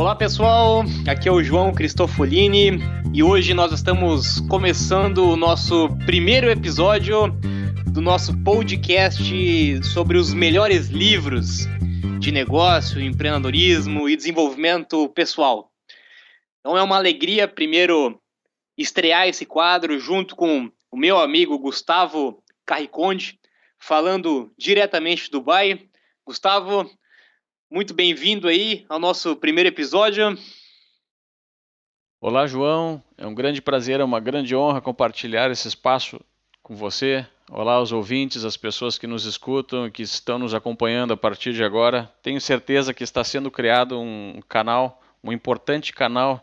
Olá pessoal, aqui é o João Cristofolini e hoje nós estamos começando o nosso primeiro episódio do nosso podcast sobre os melhores livros de negócio, empreendedorismo e desenvolvimento pessoal. Então é uma alegria, primeiro, estrear esse quadro junto com o meu amigo Gustavo Carriconde, falando diretamente do Dubai. Gustavo, muito bem-vindo aí ao nosso primeiro episódio. Olá, João. É um grande prazer, é uma grande honra compartilhar esse espaço com você. Olá aos ouvintes, as pessoas que nos escutam e que estão nos acompanhando a partir de agora. Tenho certeza que está sendo criado um canal, um importante canal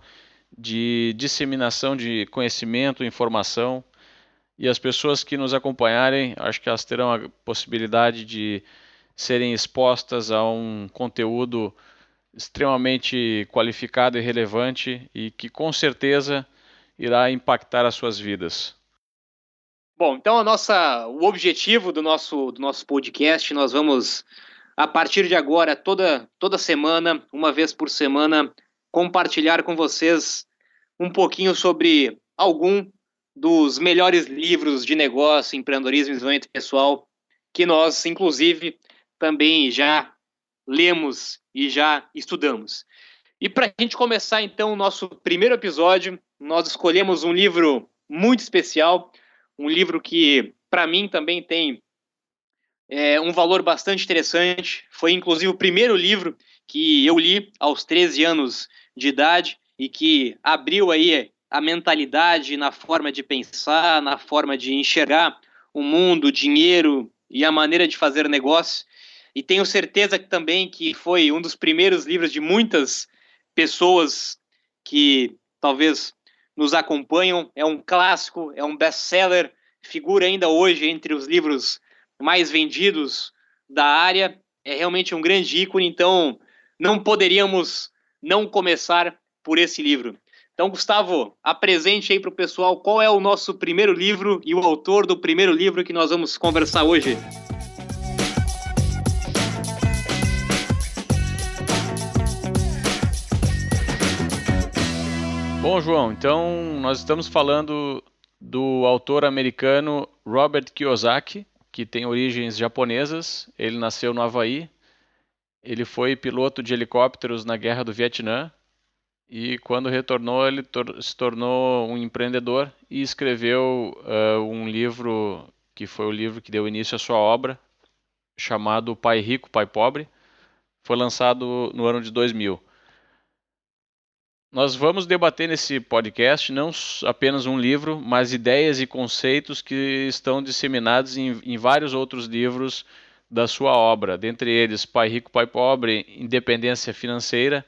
de disseminação de conhecimento, informação. E as pessoas que nos acompanharem, acho que elas terão a possibilidade de serem expostas a um conteúdo extremamente qualificado e relevante e que com certeza irá impactar as suas vidas. Bom, então a nossa, o objetivo do nosso, do nosso podcast, nós vamos a partir de agora toda toda semana, uma vez por semana, compartilhar com vocês um pouquinho sobre algum dos melhores livros de negócio, empreendedorismo e desenvolvimento pessoal que nós, inclusive, também já lemos e já estudamos. E para a gente começar então o nosso primeiro episódio, nós escolhemos um livro muito especial, um livro que para mim também tem é, um valor bastante interessante. Foi inclusive o primeiro livro que eu li aos 13 anos de idade e que abriu aí a mentalidade na forma de pensar, na forma de enxergar o mundo, o dinheiro e a maneira de fazer negócio. E tenho certeza que também que foi um dos primeiros livros de muitas pessoas que talvez nos acompanham. É um clássico, é um best-seller, figura ainda hoje entre os livros mais vendidos da área. É realmente um grande ícone, então não poderíamos não começar por esse livro. Então, Gustavo, apresente aí para o pessoal qual é o nosso primeiro livro e o autor do primeiro livro que nós vamos conversar hoje. Bom, João, então nós estamos falando do autor americano Robert Kiyosaki, que tem origens japonesas. Ele nasceu no Havaí. Ele foi piloto de helicópteros na Guerra do Vietnã. E quando retornou, ele tor se tornou um empreendedor e escreveu uh, um livro que foi o livro que deu início à sua obra, chamado Pai Rico, Pai Pobre. Foi lançado no ano de 2000. Nós vamos debater nesse podcast não apenas um livro, mas ideias e conceitos que estão disseminados em, em vários outros livros da sua obra, dentre eles Pai Rico, Pai Pobre, Independência Financeira,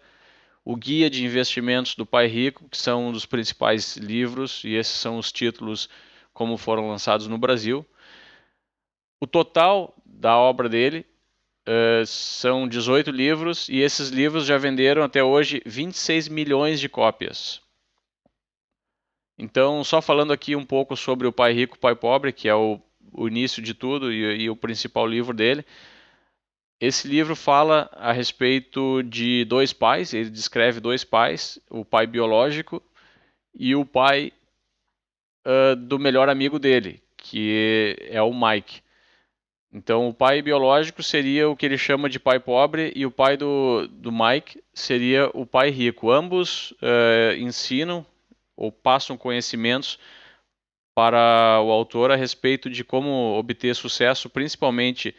o Guia de Investimentos do Pai Rico, que são um dos principais livros, e esses são os títulos como foram lançados no Brasil. O total da obra dele Uh, são 18 livros e esses livros já venderam até hoje 26 milhões de cópias. Então, só falando aqui um pouco sobre o Pai Rico, Pai Pobre, que é o, o início de tudo e, e o principal livro dele. Esse livro fala a respeito de dois pais, ele descreve dois pais, o pai biológico e o pai uh, do melhor amigo dele, que é o Mike. Então, o pai biológico seria o que ele chama de pai pobre e o pai do, do Mike seria o pai rico. Ambos uh, ensinam ou passam conhecimentos para o autor a respeito de como obter sucesso, principalmente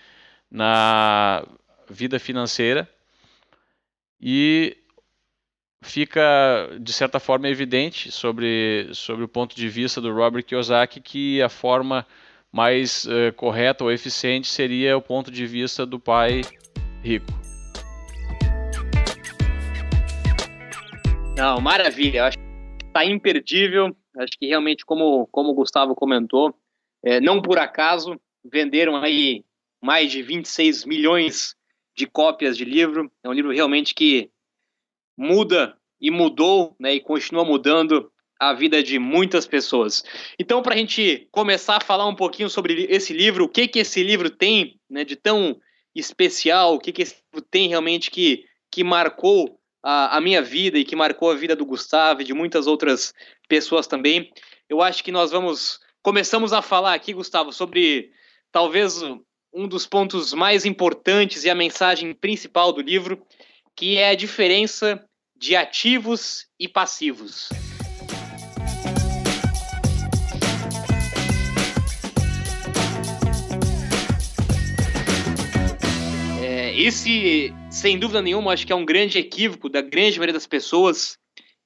na vida financeira. E fica, de certa forma, evidente sobre, sobre o ponto de vista do Robert Kiyosaki que a forma mais uh, correta ou eficiente seria o ponto de vista do pai rico. Não, maravilha. Acho que está imperdível. Acho que realmente, como, como o Gustavo comentou, é, não por acaso venderam aí mais de 26 milhões de cópias de livro. É um livro realmente que muda e mudou, né, e continua mudando a vida de muitas pessoas. Então, para a gente começar a falar um pouquinho sobre esse livro, o que que esse livro tem né, de tão especial, o que que esse livro tem realmente que, que marcou a, a minha vida e que marcou a vida do Gustavo e de muitas outras pessoas também, eu acho que nós vamos começamos a falar aqui, Gustavo, sobre talvez um dos pontos mais importantes e a mensagem principal do livro, que é a diferença de ativos e passivos. Esse, sem dúvida nenhuma, acho que é um grande equívoco da grande maioria das pessoas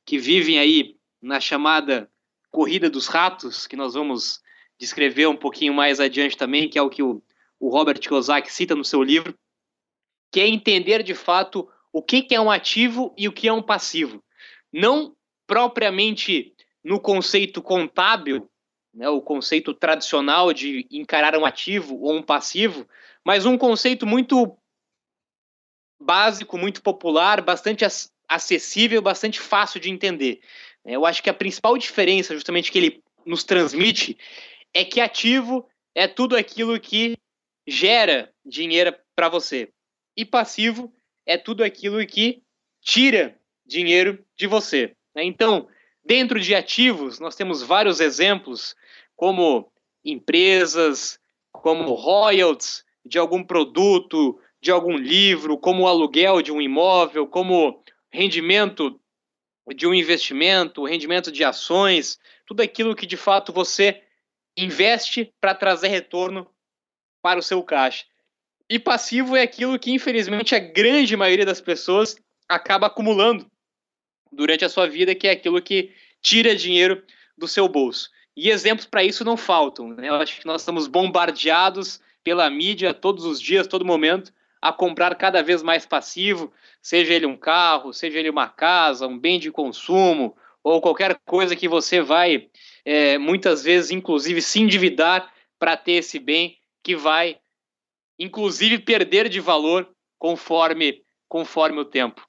que vivem aí na chamada corrida dos ratos, que nós vamos descrever um pouquinho mais adiante também, que é o que o, o Robert Kiyosaki cita no seu livro, que é entender de fato o que, que é um ativo e o que é um passivo. Não propriamente no conceito contábil, né, o conceito tradicional de encarar um ativo ou um passivo, mas um conceito muito básico, muito popular, bastante acessível, bastante fácil de entender. Eu acho que a principal diferença, justamente, que ele nos transmite é que ativo é tudo aquilo que gera dinheiro para você. E passivo é tudo aquilo que tira dinheiro de você. Então, dentro de ativos, nós temos vários exemplos, como empresas, como royalties de algum produto, de algum livro, como o aluguel de um imóvel, como rendimento de um investimento, rendimento de ações, tudo aquilo que de fato você investe para trazer retorno para o seu caixa. E passivo é aquilo que, infelizmente, a grande maioria das pessoas acaba acumulando durante a sua vida, que é aquilo que tira dinheiro do seu bolso. E exemplos para isso não faltam. Né? Eu acho que nós estamos bombardeados pela mídia todos os dias, todo momento, a comprar cada vez mais passivo, seja ele um carro, seja ele uma casa, um bem de consumo, ou qualquer coisa que você vai, é, muitas vezes, inclusive, se endividar para ter esse bem que vai, inclusive, perder de valor conforme, conforme o tempo.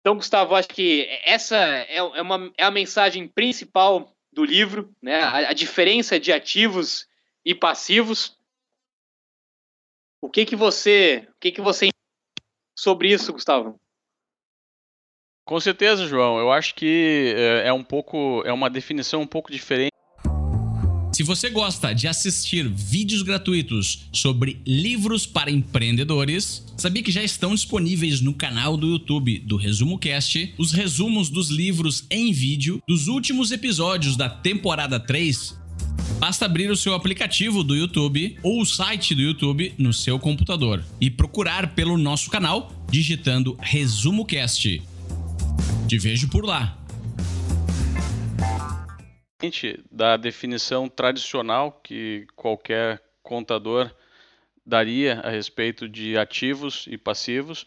Então, Gustavo, acho que essa é, é, uma, é a mensagem principal do livro, né? a, a diferença de ativos e passivos. O que que você, o que que você sobre isso, Gustavo? Com certeza, João. Eu acho que é, é um pouco, é uma definição um pouco diferente. Se você gosta de assistir vídeos gratuitos sobre livros para empreendedores, sabia que já estão disponíveis no canal do YouTube do Resumo Cast os resumos dos livros em vídeo dos últimos episódios da temporada 3 Basta abrir o seu aplicativo do YouTube ou o site do YouTube no seu computador e procurar pelo nosso canal digitando Resumo Cast. Te vejo por lá. Da definição tradicional que qualquer contador daria a respeito de ativos e passivos,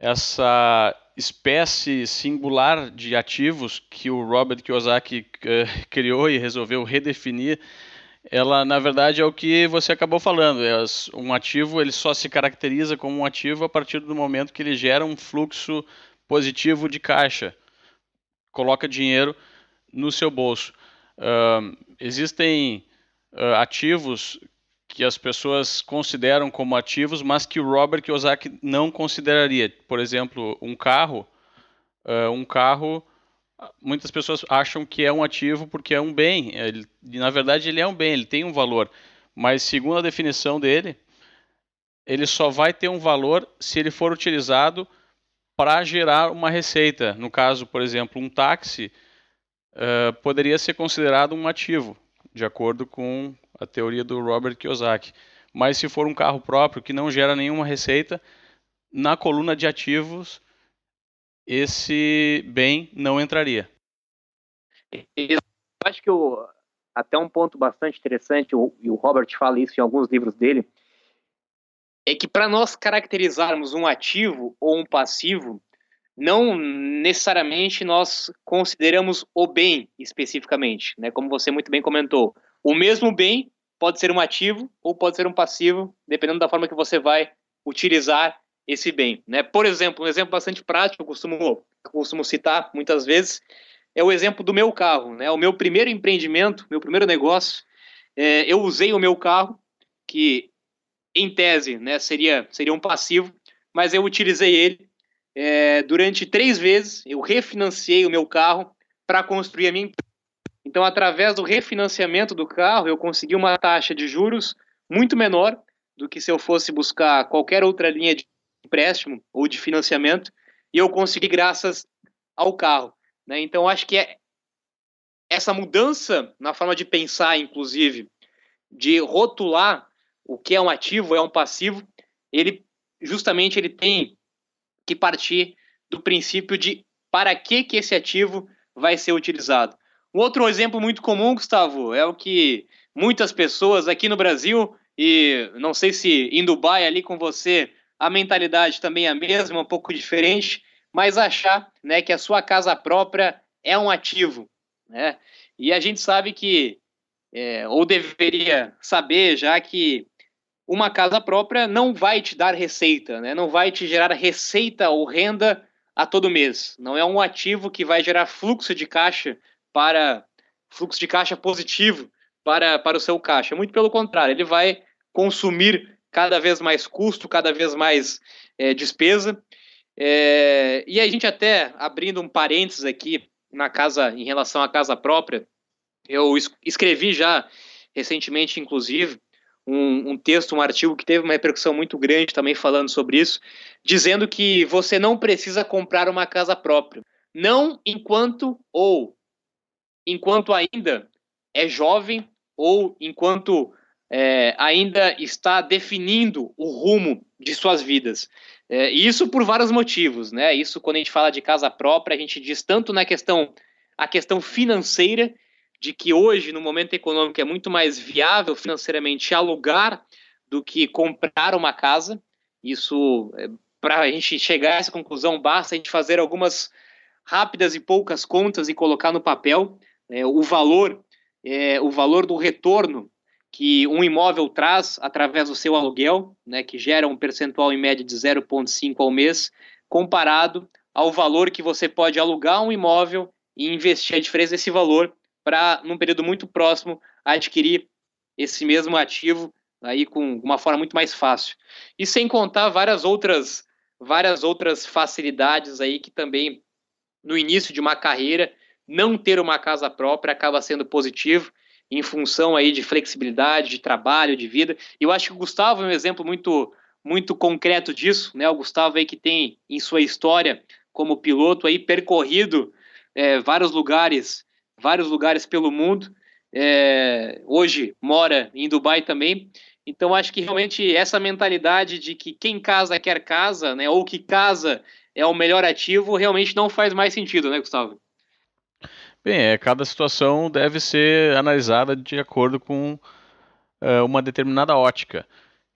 essa espécie singular de ativos que o Robert Kiyosaki uh, criou e resolveu redefinir, ela na verdade é o que você acabou falando. É, um ativo ele só se caracteriza como um ativo a partir do momento que ele gera um fluxo positivo de caixa, coloca dinheiro no seu bolso. Uh, existem uh, ativos que as pessoas consideram como ativos, mas que o Robert Kiyosaki não consideraria. Por exemplo, um carro, uh, um carro, muitas pessoas acham que é um ativo porque é um bem. Ele, na verdade, ele é um bem, ele tem um valor. Mas segundo a definição dele, ele só vai ter um valor se ele for utilizado para gerar uma receita. No caso, por exemplo, um táxi uh, poderia ser considerado um ativo, de acordo com a teoria do Robert Kiyosaki. Mas se for um carro próprio que não gera nenhuma receita, na coluna de ativos esse bem não entraria. Eu acho que o, até um ponto bastante interessante, e o Robert fala isso em alguns livros dele, é que para nós caracterizarmos um ativo ou um passivo, não necessariamente nós consideramos o bem especificamente, né? Como você muito bem comentou, o mesmo bem pode ser um ativo ou pode ser um passivo, dependendo da forma que você vai utilizar esse bem, né? Por exemplo, um exemplo bastante prático, eu costumo, eu costumo citar muitas vezes, é o exemplo do meu carro, né? O meu primeiro empreendimento, meu primeiro negócio, é, eu usei o meu carro, que em tese, né, seria seria um passivo, mas eu utilizei ele é, durante três vezes eu refinanciei o meu carro para construir a minha empresa. Então, através do refinanciamento do carro, eu consegui uma taxa de juros muito menor do que se eu fosse buscar qualquer outra linha de empréstimo ou de financiamento, e eu consegui graças ao carro. Né? Então, acho que é essa mudança na forma de pensar, inclusive, de rotular o que é um ativo, é um passivo, ele justamente ele tem que partir do princípio de para que, que esse ativo vai ser utilizado. Um outro exemplo muito comum, Gustavo, é o que muitas pessoas aqui no Brasil, e não sei se em Dubai ali com você a mentalidade também é a mesma, um pouco diferente, mas achar né, que a sua casa própria é um ativo. Né? E a gente sabe que, é, ou deveria saber já que uma casa própria não vai te dar receita, né? não vai te gerar receita ou renda a todo mês. Não é um ativo que vai gerar fluxo de caixa para fluxo de caixa positivo para, para o seu caixa. Muito pelo contrário, ele vai consumir cada vez mais custo, cada vez mais é, despesa. É, e a gente até abrindo um parênteses aqui na casa em relação à casa própria, eu escrevi já recentemente, inclusive, um, um, texto, um artigo que teve uma repercussão muito grande também falando sobre isso, dizendo que você não precisa comprar uma casa própria. Não enquanto ou enquanto ainda é jovem ou enquanto é, ainda está definindo o rumo de suas vidas. É, e isso por vários motivos, né? Isso quando a gente fala de casa própria, a gente diz tanto na questão a questão financeira de que hoje, no momento econômico, é muito mais viável financeiramente alugar do que comprar uma casa. Isso, é, para a gente chegar a essa conclusão, basta a gente fazer algumas rápidas e poucas contas e colocar no papel é, o valor, é, o valor do retorno que um imóvel traz através do seu aluguel, né, que gera um percentual em média de 0,5 ao mês, comparado ao valor que você pode alugar um imóvel e investir a diferença desse valor para, num período muito próximo, adquirir esse mesmo ativo aí com uma forma muito mais fácil. E sem contar várias outras várias outras facilidades aí que também no início de uma carreira não ter uma casa própria acaba sendo positivo em função aí de flexibilidade, de trabalho, de vida. E eu acho que o Gustavo é um exemplo muito muito concreto disso, né? O Gustavo aí que tem em sua história como piloto aí percorrido é, vários lugares vários lugares pelo mundo. É, hoje mora em Dubai também. Então acho que realmente essa mentalidade de que quem casa quer casa, né, ou que casa é o melhor ativo, realmente não faz mais sentido, né, Gustavo? Bem, é, cada situação deve ser analisada de acordo com é, uma determinada ótica.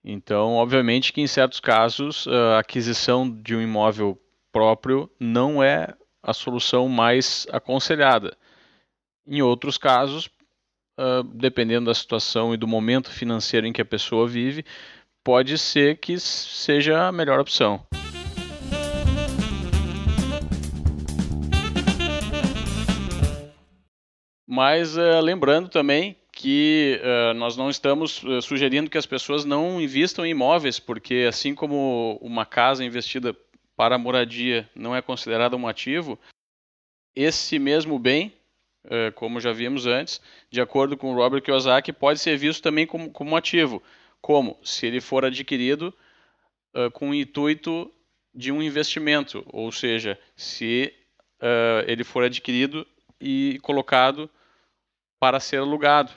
Então, obviamente que em certos casos a aquisição de um imóvel próprio não é a solução mais aconselhada. Em outros casos, uh, dependendo da situação e do momento financeiro em que a pessoa vive, pode ser que seja a melhor opção. Mas uh, lembrando também que uh, nós não estamos uh, sugerindo que as pessoas não investam em imóveis, porque assim como uma casa investida para moradia não é considerada um ativo, esse mesmo bem é, como já vimos antes, de acordo com Robert Kiyosaki, pode ser visto também como, como ativo. Como? Se ele for adquirido uh, com o intuito de um investimento, ou seja, se uh, ele for adquirido e colocado para ser alugado.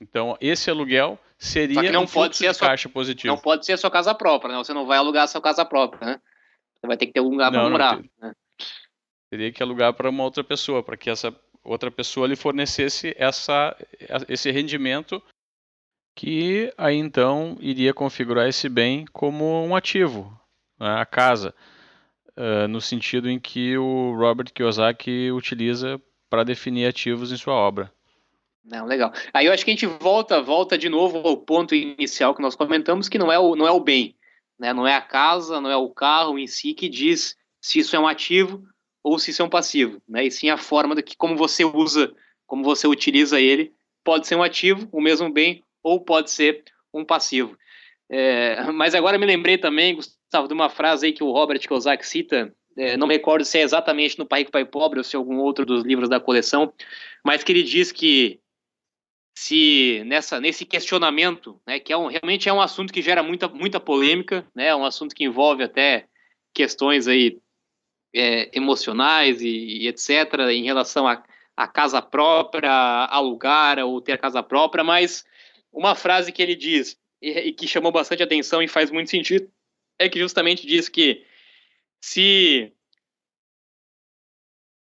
Então, esse aluguel seria não um pode ser de sua, caixa positivo. Não pode ser a sua casa própria, né? Você não vai alugar a sua casa própria, né? Você vai ter que ter um lugar para morar. Né? Teria que alugar para uma outra pessoa, para que essa outra pessoa lhe fornecesse essa, esse rendimento que aí então iria configurar esse bem como um ativo, né, a casa. uh, no sentido em que o Robert Kiyosaki utiliza para definir ativos em sua obra. Não, legal. Aí eu acho que a gente volta, volta de novo ao ponto inicial que nós comentamos, que não é o, não é o bem, né? Não é a casa, não é o carro em si que diz se isso é um ativo ou se isso é um passivo, né? E sim a forma de que como você usa, como você utiliza ele, pode ser um ativo, o mesmo bem, ou pode ser um passivo. É, mas agora me lembrei também, Gustavo, de uma frase aí que o Robert Kiyosaki cita, é, não me recordo se é exatamente no Pai Rico, Pai Pobre ou se é algum outro dos livros da coleção, mas que ele diz que se nessa nesse questionamento, né, que é um, realmente é um assunto que gera muita, muita polêmica, né, é um assunto que envolve até questões aí é, emocionais e, e, etc em relação a, a casa própria, alugar ou ter casa própria, mas uma frase que ele diz e, e que chamou bastante atenção e faz muito sentido é que justamente diz que se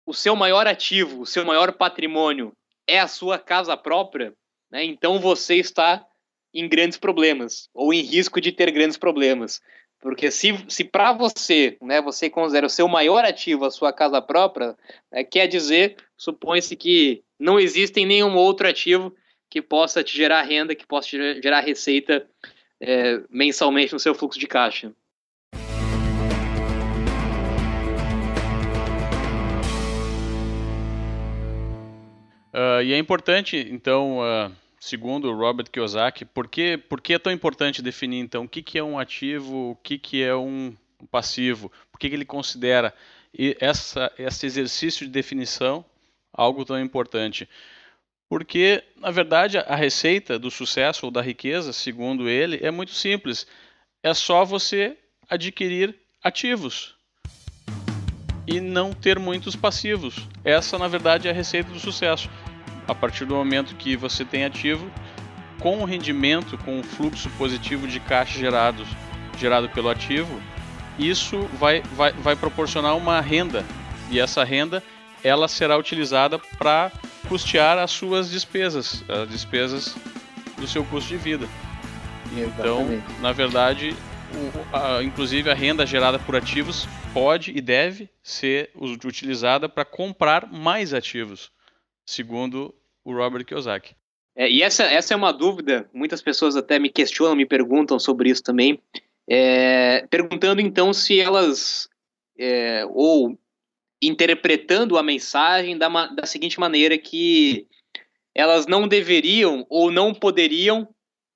o seu maior ativo, o seu maior patrimônio é a sua casa própria, né, então você está em grandes problemas ou em risco de ter grandes problemas. Porque se, se para você, né, você considera o seu maior ativo a sua casa própria, é, quer dizer, supõe-se que não existe nenhum outro ativo que possa te gerar renda, que possa te gerar receita é, mensalmente no seu fluxo de caixa. Uh, e é importante, então, uh, segundo Robert Kiyosaki, por que, por que é tão importante definir, então, o que, que é um ativo, o que, que é um passivo, por que, que ele considera essa, esse exercício de definição algo tão importante? Porque, na verdade, a receita do sucesso ou da riqueza, segundo ele, é muito simples. É só você adquirir ativos e não ter muitos passivos. Essa, na verdade, é a receita do sucesso a partir do momento que você tem ativo, com o rendimento, com o fluxo positivo de caixa gerado, gerado pelo ativo, isso vai, vai, vai proporcionar uma renda. E essa renda ela será utilizada para custear as suas despesas, as despesas do seu custo de vida. Então, na verdade, o, a, inclusive a renda gerada por ativos pode e deve ser utilizada para comprar mais ativos segundo o Robert Kiyosaki. É, e essa, essa é uma dúvida, muitas pessoas até me questionam, me perguntam sobre isso também, é, perguntando então se elas, é, ou interpretando a mensagem da, da seguinte maneira que elas não deveriam ou não poderiam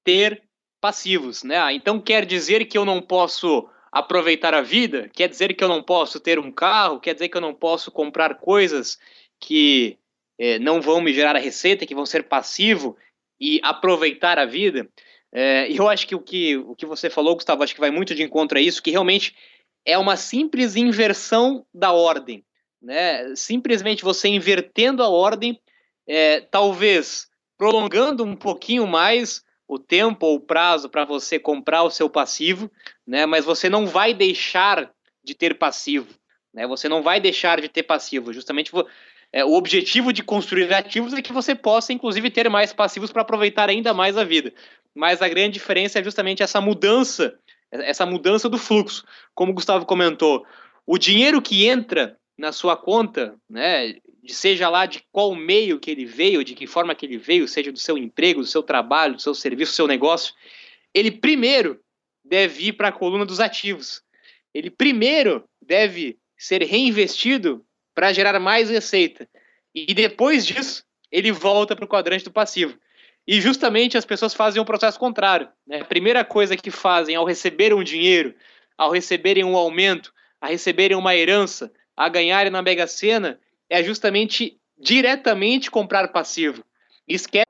ter passivos, né? Ah, então quer dizer que eu não posso aproveitar a vida? Quer dizer que eu não posso ter um carro? Quer dizer que eu não posso comprar coisas que é, não vão me gerar a receita, que vão ser passivo e aproveitar a vida. É, eu acho que o, que o que você falou, Gustavo, acho que vai muito de encontro a isso, que realmente é uma simples inversão da ordem. Né? Simplesmente você invertendo a ordem, é, talvez prolongando um pouquinho mais o tempo ou o prazo para você comprar o seu passivo, né? mas você não vai deixar de ter passivo. Né? Você não vai deixar de ter passivo. Justamente é, o objetivo de construir ativos é que você possa, inclusive, ter mais passivos para aproveitar ainda mais a vida. Mas a grande diferença é justamente essa mudança, essa mudança do fluxo. Como o Gustavo comentou, o dinheiro que entra na sua conta, né, seja lá de qual meio que ele veio, de que forma que ele veio, seja do seu emprego, do seu trabalho, do seu serviço, do seu negócio, ele primeiro deve ir para a coluna dos ativos. Ele primeiro deve ser reinvestido para gerar mais receita. E depois disso, ele volta para o quadrante do passivo. E justamente as pessoas fazem o um processo contrário. Né? A primeira coisa que fazem ao receber um dinheiro, ao receberem um aumento, a receberem uma herança, a ganharem na Mega Sena, é justamente diretamente comprar passivo. Esquece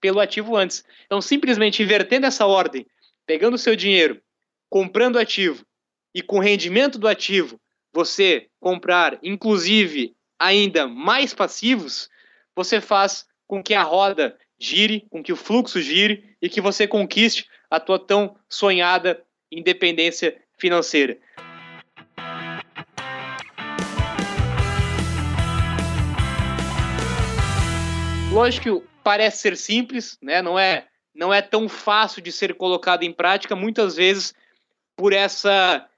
pelo ativo antes. Então, simplesmente invertendo essa ordem, pegando o seu dinheiro, comprando ativo e com o rendimento do ativo, você comprar, inclusive, ainda mais passivos, você faz com que a roda gire, com que o fluxo gire e que você conquiste a tua tão sonhada independência financeira. Lógico parece ser simples, né? Não é, não é tão fácil de ser colocado em prática, muitas vezes por essa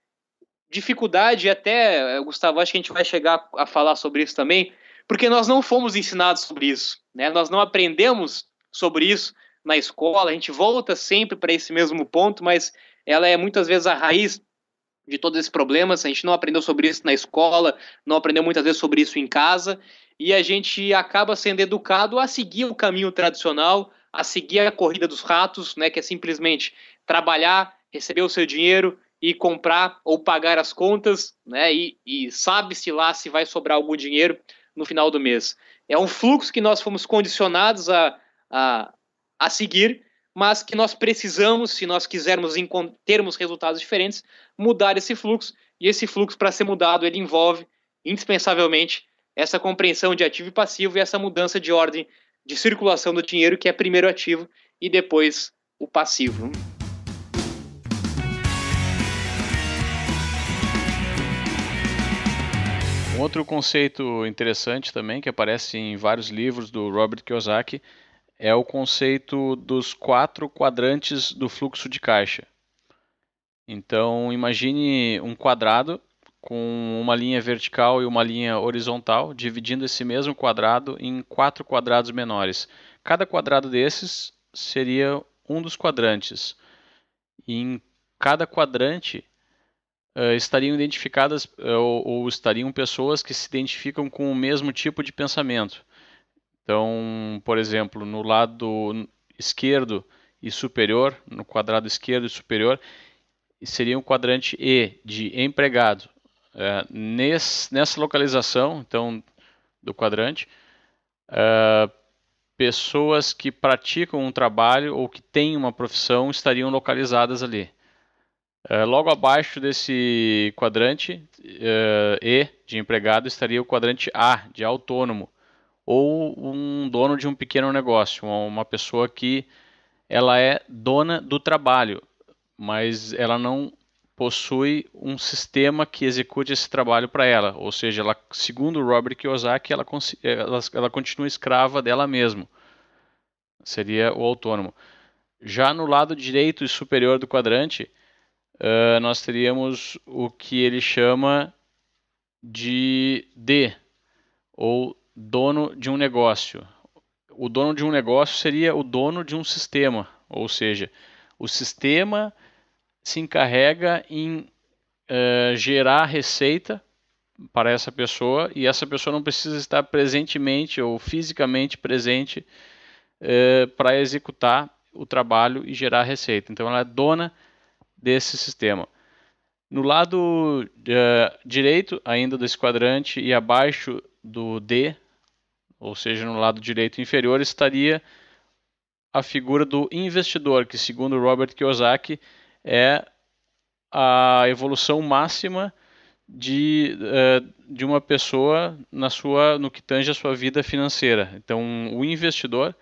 dificuldade, até, Gustavo, acho que a gente vai chegar a falar sobre isso também, porque nós não fomos ensinados sobre isso, né? Nós não aprendemos sobre isso na escola, a gente volta sempre para esse mesmo ponto, mas ela é muitas vezes a raiz de todos esses problemas. A gente não aprendeu sobre isso na escola, não aprendeu muitas vezes sobre isso em casa, e a gente acaba sendo educado a seguir o caminho tradicional, a seguir a corrida dos ratos, né, que é simplesmente trabalhar, receber o seu dinheiro e comprar ou pagar as contas, né, e, e sabe-se lá se vai sobrar algum dinheiro no final do mês. É um fluxo que nós fomos condicionados a, a, a seguir, mas que nós precisamos, se nós quisermos termos resultados diferentes, mudar esse fluxo. E esse fluxo, para ser mudado, ele envolve indispensavelmente essa compreensão de ativo e passivo e essa mudança de ordem de circulação do dinheiro, que é primeiro ativo e depois o passivo. Um outro conceito interessante também, que aparece em vários livros do Robert Kiyosaki, é o conceito dos quatro quadrantes do fluxo de caixa. Então, imagine um quadrado com uma linha vertical e uma linha horizontal, dividindo esse mesmo quadrado em quatro quadrados menores. Cada quadrado desses seria um dos quadrantes. E em cada quadrante uh, estariam identificadas uh, ou, ou estariam pessoas que se identificam com o mesmo tipo de pensamento. Então, por exemplo, no lado esquerdo e superior, no quadrado esquerdo e superior, seria o quadrante E de empregado. É, nesse, nessa localização, então, do quadrante, é, pessoas que praticam um trabalho ou que têm uma profissão estariam localizadas ali. É, logo abaixo desse quadrante é, E de empregado estaria o quadrante A de autônomo ou um dono de um pequeno negócio, uma pessoa que ela é dona do trabalho, mas ela não possui um sistema que execute esse trabalho para ela. Ou seja, ela, segundo Robert Kiyosaki, ela, ela, ela continua escrava dela mesma. Seria o autônomo. Já no lado direito e superior do quadrante, uh, nós teríamos o que ele chama de D, ou dono de um negócio. O dono de um negócio seria o dono de um sistema, ou seja, o sistema se encarrega em uh, gerar receita para essa pessoa e essa pessoa não precisa estar presentemente ou fisicamente presente uh, para executar o trabalho e gerar receita. Então ela é dona desse sistema. No lado uh, direito ainda desse quadrante e abaixo do D, ou seja, no lado direito inferior, estaria a figura do investidor, que segundo Robert Kiyosaki é a evolução máxima de, uh, de uma pessoa na sua, no que tange a sua vida financeira. Então, o investidor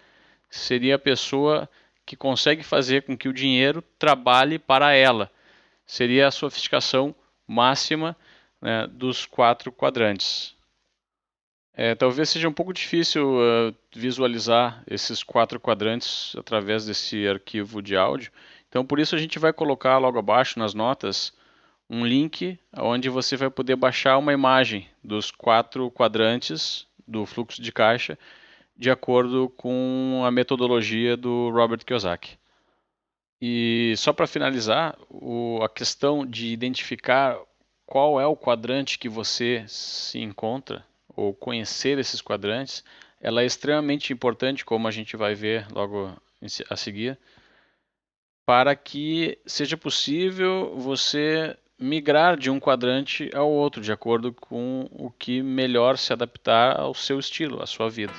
seria a pessoa que consegue fazer com que o dinheiro trabalhe para ela. Seria a sofisticação máxima né, dos quatro quadrantes. É, talvez seja um pouco difícil uh, visualizar esses quatro quadrantes através desse arquivo de áudio. Então, por isso a gente vai colocar logo abaixo nas notas um link onde você vai poder baixar uma imagem dos quatro quadrantes do fluxo de caixa de acordo com a metodologia do Robert Kiyosaki. E só para finalizar, o, a questão de identificar qual é o quadrante que você se encontra ou conhecer esses quadrantes, ela é extremamente importante, como a gente vai ver logo a seguir, para que seja possível você migrar de um quadrante ao outro, de acordo com o que melhor se adaptar ao seu estilo, à sua vida.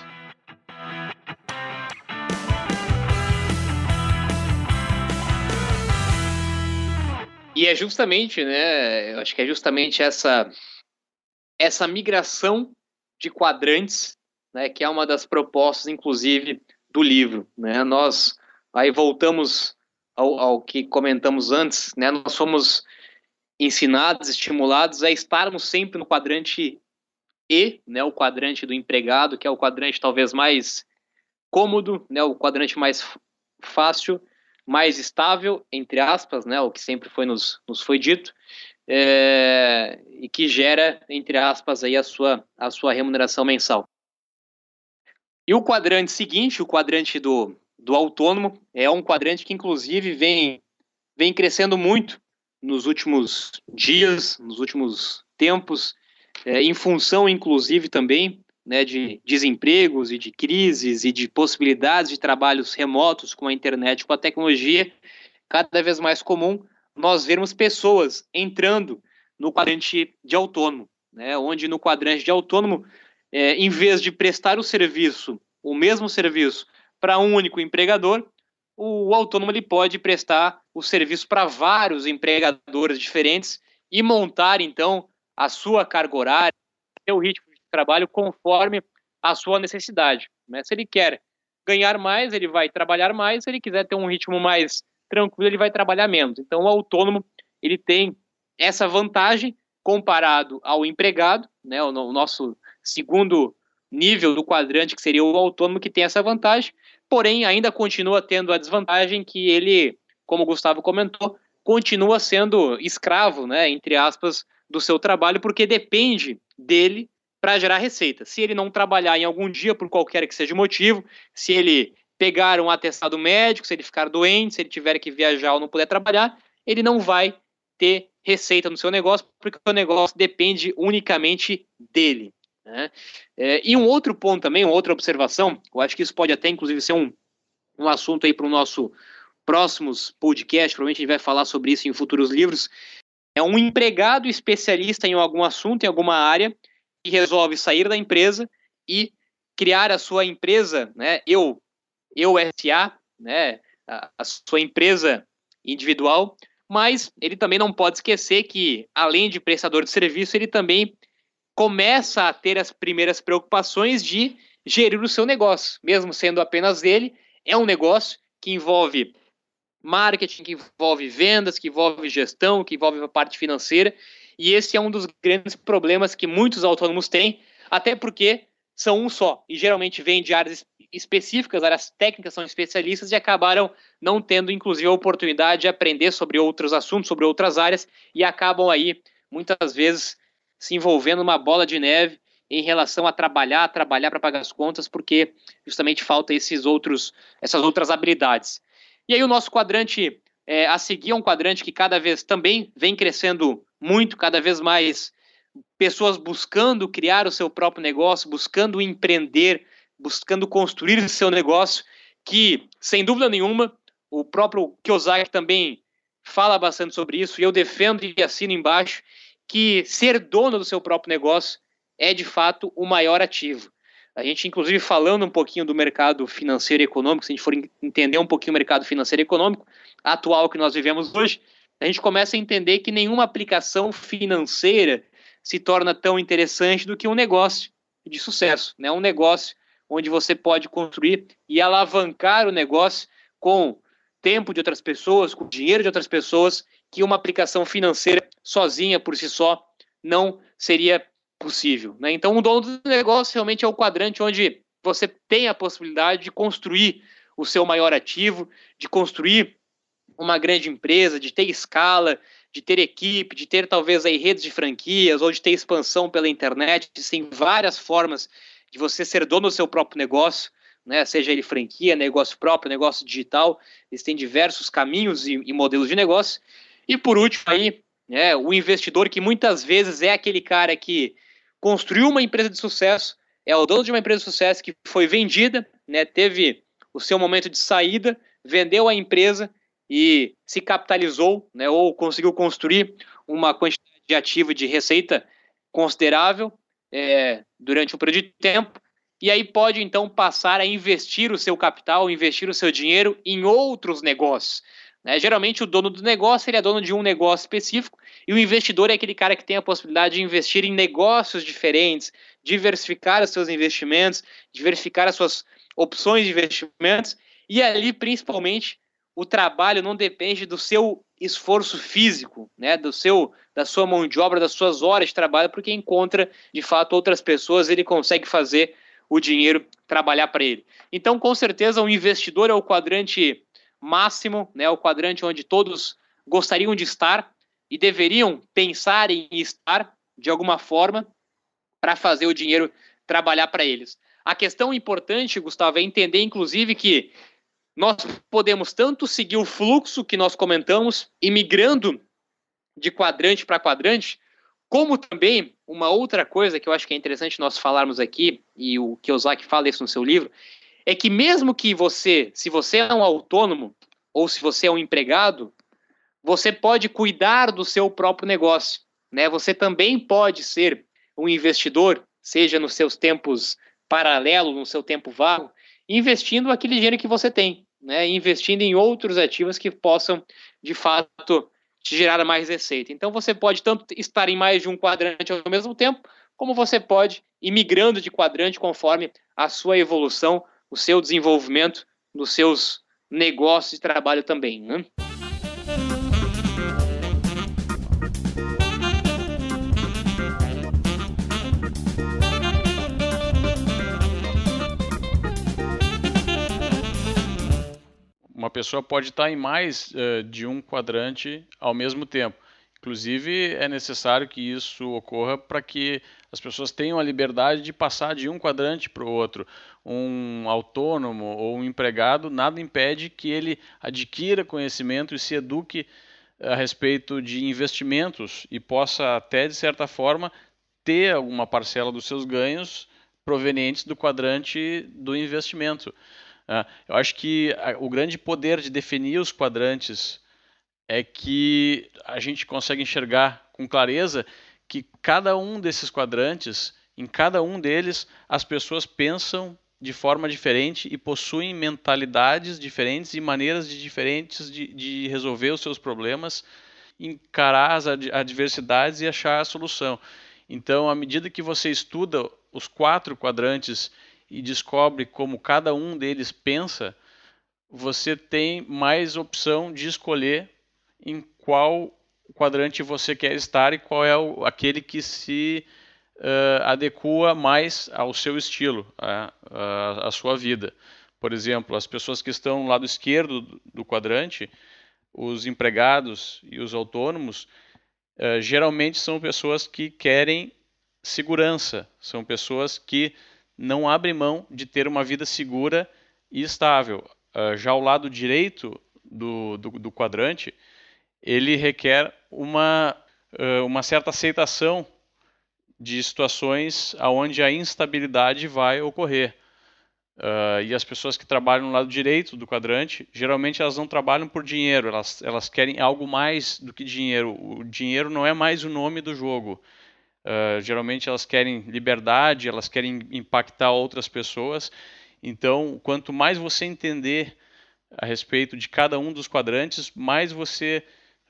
E é justamente, né, eu acho que é justamente essa essa migração de quadrantes, né, que é uma das propostas, inclusive, do livro. Né? Nós aí voltamos ao, ao que comentamos antes, né? nós somos ensinados, estimulados a estarmos sempre no quadrante E, né, o quadrante do empregado, que é o quadrante talvez mais cômodo, né, o quadrante mais fácil, mais estável, entre aspas, né, o que sempre foi nos, nos foi dito, é, e que gera, entre aspas, aí a sua, a sua remuneração mensal. E o quadrante seguinte, o quadrante do, do autônomo, é um quadrante que inclusive vem, vem crescendo muito nos últimos dias, nos últimos tempos, é, em função, inclusive, também né, de desempregos e de crises e de possibilidades de trabalhos remotos com a internet, com a tecnologia, cada vez mais comum nós vermos pessoas entrando no quadrante de autônomo, né, onde no quadrante de autônomo, é, em vez de prestar o serviço, o mesmo serviço, para um único empregador, o autônomo ele pode prestar o serviço para vários empregadores diferentes e montar então a sua carga horária, seu ritmo de trabalho conforme a sua necessidade. Né? Se ele quer ganhar mais, ele vai trabalhar mais. Se ele quiser ter um ritmo mais tranquilo, ele vai trabalhar menos. Então, o autônomo ele tem essa vantagem comparado ao empregado, né? O, nosso segundo nível do quadrante que seria o autônomo que tem essa vantagem porém ainda continua tendo a desvantagem que ele, como o Gustavo comentou, continua sendo escravo, né, entre aspas, do seu trabalho, porque depende dele para gerar receita. Se ele não trabalhar em algum dia, por qualquer que seja o motivo, se ele pegar um atestado médico, se ele ficar doente, se ele tiver que viajar ou não puder trabalhar, ele não vai ter receita no seu negócio, porque o negócio depende unicamente dele. Né? É, e um outro ponto também, uma outra observação, eu acho que isso pode até inclusive ser um, um assunto aí para o nosso próximos podcast, provavelmente a gente vai falar sobre isso em futuros livros, é um empregado especialista em algum assunto, em alguma área, que resolve sair da empresa e criar a sua empresa, né, eu, eu SA, né, a, a sua empresa individual, mas ele também não pode esquecer que, além de prestador de serviço, ele também começa a ter as primeiras preocupações de gerir o seu negócio, mesmo sendo apenas dele, é um negócio que envolve marketing, que envolve vendas, que envolve gestão, que envolve a parte financeira, e esse é um dos grandes problemas que muitos autônomos têm, até porque são um só, e geralmente vêm de áreas específicas, áreas técnicas, são especialistas e acabaram não tendo, inclusive, a oportunidade de aprender sobre outros assuntos, sobre outras áreas, e acabam aí, muitas vezes, se envolvendo numa bola de neve em relação a trabalhar, trabalhar para pagar as contas, porque justamente falta esses outros, essas outras habilidades. E aí o nosso quadrante é, a seguir é um quadrante que cada vez também vem crescendo muito, cada vez mais pessoas buscando criar o seu próprio negócio, buscando empreender, buscando construir o seu negócio, que sem dúvida nenhuma o próprio Kiyosaki também fala bastante sobre isso e eu defendo e assino embaixo que ser dono do seu próprio negócio é de fato o maior ativo. A gente, inclusive, falando um pouquinho do mercado financeiro e econômico, se a gente for entender um pouquinho o mercado financeiro e econômico atual que nós vivemos hoje, a gente começa a entender que nenhuma aplicação financeira se torna tão interessante do que um negócio de sucesso, né? Um negócio onde você pode construir e alavancar o negócio com tempo de outras pessoas, com dinheiro de outras pessoas que uma aplicação financeira sozinha por si só não seria possível. Né? Então, o dono do negócio realmente é o quadrante onde você tem a possibilidade de construir o seu maior ativo, de construir uma grande empresa, de ter escala, de ter equipe, de ter talvez aí redes de franquias ou de ter expansão pela internet, tem várias formas de você ser dono do seu próprio negócio, né? seja ele franquia, negócio próprio, negócio digital, eles têm diversos caminhos e, e modelos de negócio. E por último aí, né, o investidor que muitas vezes é aquele cara que construiu uma empresa de sucesso, é o dono de uma empresa de sucesso que foi vendida, né, teve o seu momento de saída, vendeu a empresa e se capitalizou, né, ou conseguiu construir uma quantidade de ativo de receita considerável é, durante um período de tempo, e aí pode então passar a investir o seu capital, investir o seu dinheiro em outros negócios Né? Geralmente o dono do negócio ele é dono de um negócio específico e o investidor é aquele cara que tem a possibilidade de investir em negócios diferentes, diversificar os seus investimentos, diversificar as suas opções de investimentos e ali principalmente o trabalho não depende do seu esforço físico, né, do seu, da sua mão de obra, das suas horas de trabalho, porque encontra de fato outras pessoas, ele consegue fazer o dinheiro trabalhar para ele. Então, com certeza, o investidor é o quadrante máximo, né, o quadrante onde todos gostariam de estar e deveriam pensar em estar de alguma forma para fazer o dinheiro trabalhar para eles. A questão importante, Gustavo, é entender, inclusive, que nós podemos tanto seguir o fluxo que nós comentamos, imigrando de quadrante para quadrante, como também uma outra coisa que eu acho que é interessante nós falarmos aqui, e o Kiyosaki fala isso no seu livro, é que mesmo que você, se você é um autônomo ou se você é um empregado, você pode cuidar do seu próprio negócio, né? Você também pode ser um investidor, seja nos seus tempos paralelo, no seu tempo vago, investindo aquele dinheiro que você tem, né? Investindo em outros ativos que possam, de fato, te gerar mais receita. Então você pode tanto estar em mais de um quadrante ao mesmo tempo, como você pode ir migrando de quadrante conforme a sua evolução o seu desenvolvimento nos seus negócios de trabalho também. Né? Uma pessoa pode estar em mais uh, de um quadrante ao mesmo tempo. Inclusive, é necessário que isso ocorra para que as pessoas tenham a liberdade de passar de um quadrante para o outro. Um autônomo ou um empregado, nada impede que ele adquira conhecimento e se eduque a respeito de investimentos e possa até, de certa forma, ter alguma parcela dos seus ganhos provenientes do quadrante do investimento. Ah, eu acho que o grande poder de definir os quadrantes é que a gente consegue enxergar com clareza que cada um desses quadrantes, em cada um deles, as pessoas pensam de forma diferente e possuem mentalidades diferentes e maneiras de diferentes de, de resolver os seus problemas, encarar as adversidades e achar a solução. Então, à medida que você estuda os quatro quadrantes e descobre como cada um deles pensa, você tem mais opção de escolher em qual quadrante você quer estar e qual é o, aquele que se uh, adequa mais ao seu estilo, à, à, sua vida. Por exemplo, as pessoas que estão no lado esquerdo do quadrante, os empregados e os autônomos, uh, geralmente são pessoas que querem segurança, são pessoas que não abrem mão de ter uma vida segura e estável. Uh, já ao lado direito do, do, do quadrante, ele requer uma, uma certa aceitação de situações onde a instabilidade vai ocorrer. Uh, e as pessoas que trabalham no lado direito do quadrante, geralmente elas não trabalham por dinheiro, elas, elas querem algo mais do que dinheiro. O dinheiro não é mais o nome do jogo. Uh, geralmente elas querem liberdade, elas querem impactar outras pessoas. Então, quanto mais você entender a respeito de cada um dos quadrantes, mais você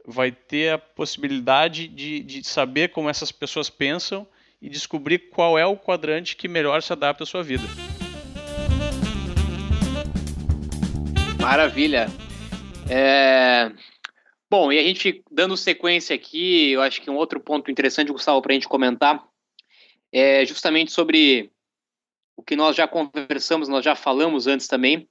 vai ter a possibilidade de, de saber como essas pessoas pensam e descobrir qual é o quadrante que melhor se adapta à sua vida. Maravilha. É... Bom, e a gente dando sequência aqui, eu acho que um outro ponto interessante, Gustavo, para a gente comentar é justamente sobre o que nós já conversamos, nós já falamos antes também,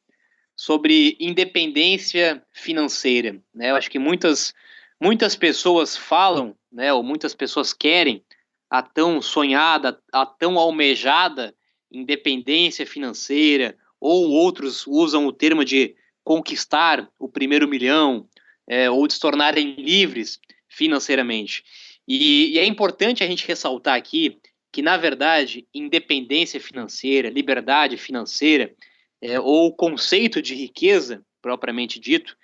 sobre independência financeira. Né? Eu acho que muitas Muitas pessoas falam, né, ou muitas pessoas querem a tão sonhada, a tão almejada independência financeira, ou outros usam o termo de conquistar o primeiro milhão, é, ou de se tornarem livres financeiramente. E, e é importante a gente ressaltar aqui que, na verdade, independência financeira, liberdade financeira, é, ou conceito de riqueza, propriamente dito,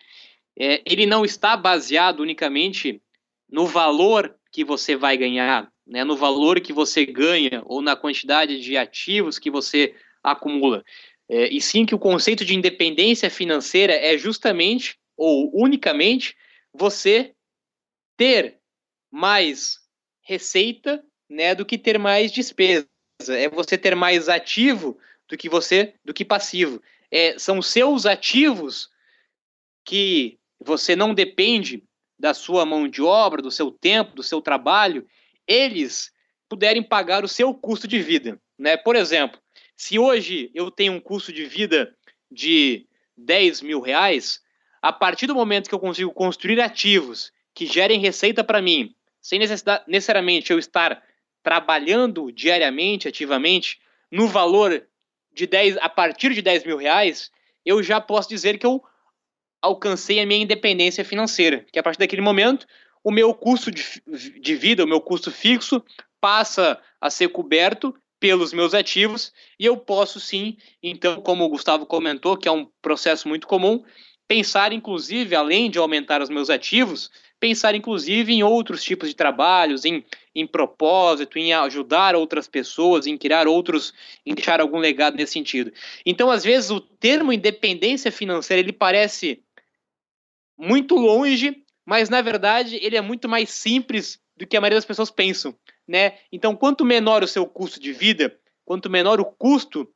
é, ele não está baseado unicamente no valor que você vai ganhar, né, no valor que você ganha ou na quantidade de ativos que você acumula. É, e sim que o conceito de independência financeira é justamente ou unicamente você ter mais receita né, do que ter mais despesa. É você ter mais ativo do que você do que passivo. É, são seus ativos que você não depende da sua mão de obra, do seu tempo, do seu trabalho, eles puderem pagar o seu custo de vida. Né? Por exemplo, se hoje eu tenho um custo de vida de 10 mil reais, a partir do momento que eu consigo construir ativos que gerem receita para mim, sem necessariamente eu estar trabalhando diariamente, ativamente, no valor de 10, a partir de 10 mil reais, eu já posso dizer que eu alcancei a minha independência financeira. Que a partir daquele momento, o meu custo de, de vida, o meu custo fixo, passa a ser coberto pelos meus ativos e eu posso sim, então, como o Gustavo comentou, que é um processo muito comum, pensar inclusive, além de aumentar os meus ativos, pensar inclusive em outros tipos de trabalhos, em, em propósito, em ajudar outras pessoas, em criar outros, em deixar algum legado nesse sentido. Então, às vezes, o termo independência financeira ele parece muito longe, mas na verdade ele é muito mais simples do que a maioria das pessoas pensam né? Então, quanto menor o seu custo de vida, quanto menor o custo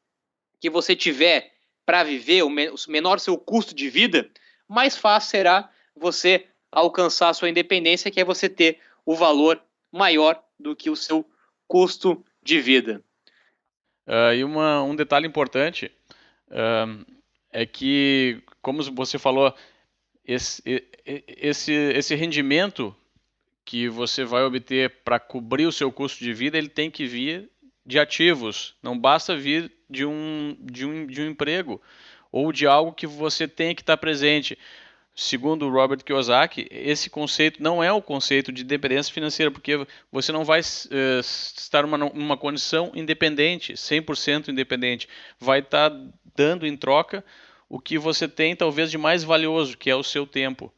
que você tiver para viver, o menor o seu custo de vida, mais fácil será você alcançar a sua independência, que é você ter o valor maior do que o seu custo de vida. Uh, e uma, um detalhe importante uh, é que, como você falou, esse, esse, esse rendimento que você vai obter para cobrir o seu custo de vida, ele tem que vir de ativos. Não basta vir de um, de um, de um emprego ou de algo que você tem que estar presente. Segundo Robert Kiyosaki, esse conceito não é o conceito de dependência financeira, porque você não vai uh, estar numa, numa condição independente, 100% independente. Vai estar dando em troca o que você tem, talvez, de mais valioso, que é o seu tempo.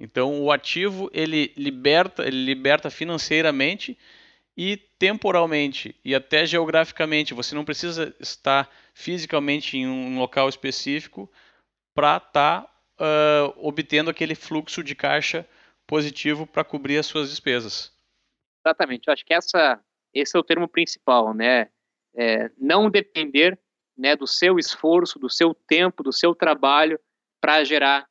Então, o ativo ele liberta, ele liberta financeiramente e temporalmente e até geograficamente. Você não precisa estar fisicamente em um local específico para estar tá, uh, obtendo aquele fluxo de caixa positivo para cobrir as suas despesas. Exatamente. Eu acho que essa, esse é o termo principal, né? É, não depender né, do seu esforço, do seu tempo, do seu trabalho para gerar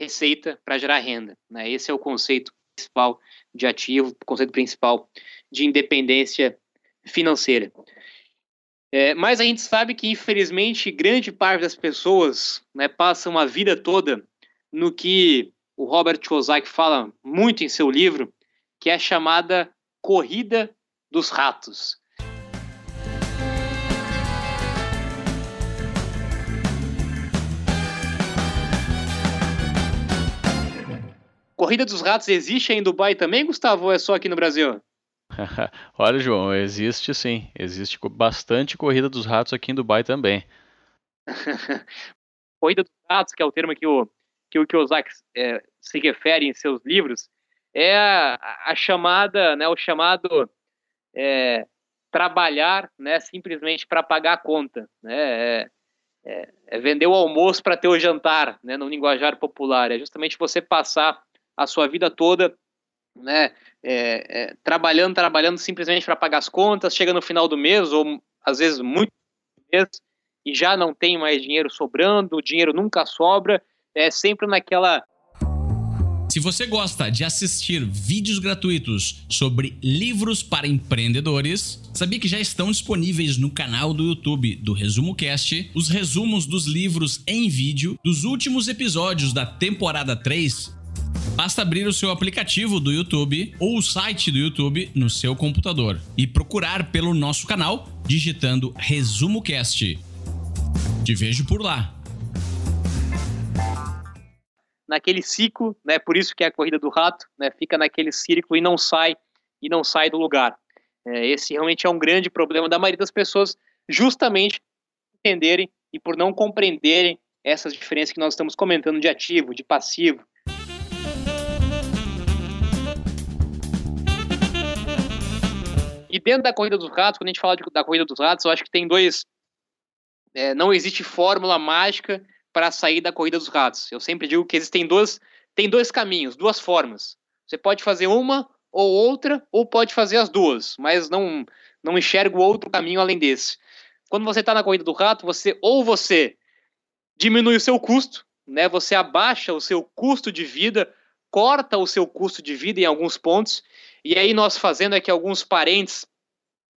receita para gerar renda. Né? Esse é o conceito principal de ativo, conceito principal de independência financeira. É, mas a gente sabe que, infelizmente, grande parte das pessoas né, passam a vida toda no que o Robert Kiyosaki fala muito em seu livro, que é a chamada corrida dos ratos. Corrida dos Ratos existe aí em Dubai também, Gustavo, ou é só aqui no Brasil? Olha, João, existe sim. Existe bastante Corrida dos Ratos aqui em Dubai também. corrida dos Ratos, que é o termo que o, que o Kiyosaki é, se refere em seus livros, é a, a chamada, né, o chamado é, trabalhar né, simplesmente para pagar a conta. Né, é, é, é vender o almoço para ter o jantar, né, no linguajar popular. É justamente você passar a sua vida toda, né, é, é, trabalhando, trabalhando simplesmente para pagar as contas, chega no final do mês, ou às vezes muito mês, e já não tem mais dinheiro sobrando, o dinheiro nunca sobra, é sempre naquela se você gosta de assistir vídeos gratuitos sobre livros para empreendedores, sabia que já estão disponíveis no canal do YouTube do Resumo Cast os resumos dos livros em vídeo dos últimos episódios da temporada 3 Basta abrir o seu aplicativo do YouTube ou o site do YouTube no seu computador e procurar pelo nosso canal digitando Resumo Cast. Te vejo por lá. Naquele ciclo, né? Por isso que é a corrida do rato, né? Fica naquele círculo e não sai e não sai do lugar. É, esse realmente é um grande problema da maioria das pessoas, justamente entenderem e por não compreenderem essas diferenças que nós estamos comentando de ativo, de passivo, dentro da corrida dos ratos, quando a gente fala de, da corrida dos ratos, eu acho que tem dois. É, não existe fórmula mágica para sair da corrida dos ratos. Eu sempre digo que existem dois, tem dois caminhos, duas formas. Você pode fazer uma ou outra, ou pode fazer as duas, mas não, não enxergo outro caminho além desse. Quando você está na corrida do rato, você ou você diminui o seu custo, né? Você abaixa o seu custo de vida, corta o seu custo de vida em alguns pontos, e aí nós fazendo aqui alguns parentes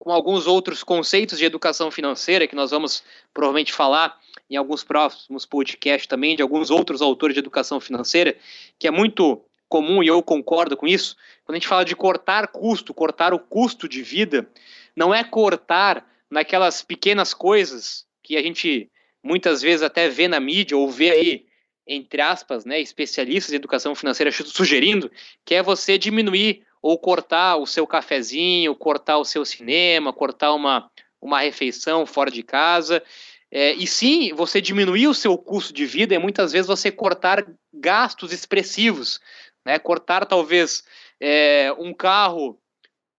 com alguns outros conceitos de educação financeira que nós vamos provavelmente falar em alguns próximos podcasts também de alguns outros autores de educação financeira, que é muito comum e eu concordo com isso. Quando a gente fala de cortar custo, cortar o custo de vida, não é cortar naquelas pequenas coisas que a gente muitas vezes até vê na mídia ou vê aí entre aspas, né, especialistas em educação financeira sugerindo, que é você diminuir ou cortar o seu cafezinho, cortar o seu cinema, cortar uma, uma refeição fora de casa. É, e sim, você diminuir o seu custo de vida e muitas vezes você cortar gastos expressivos né? Cortar talvez é, um carro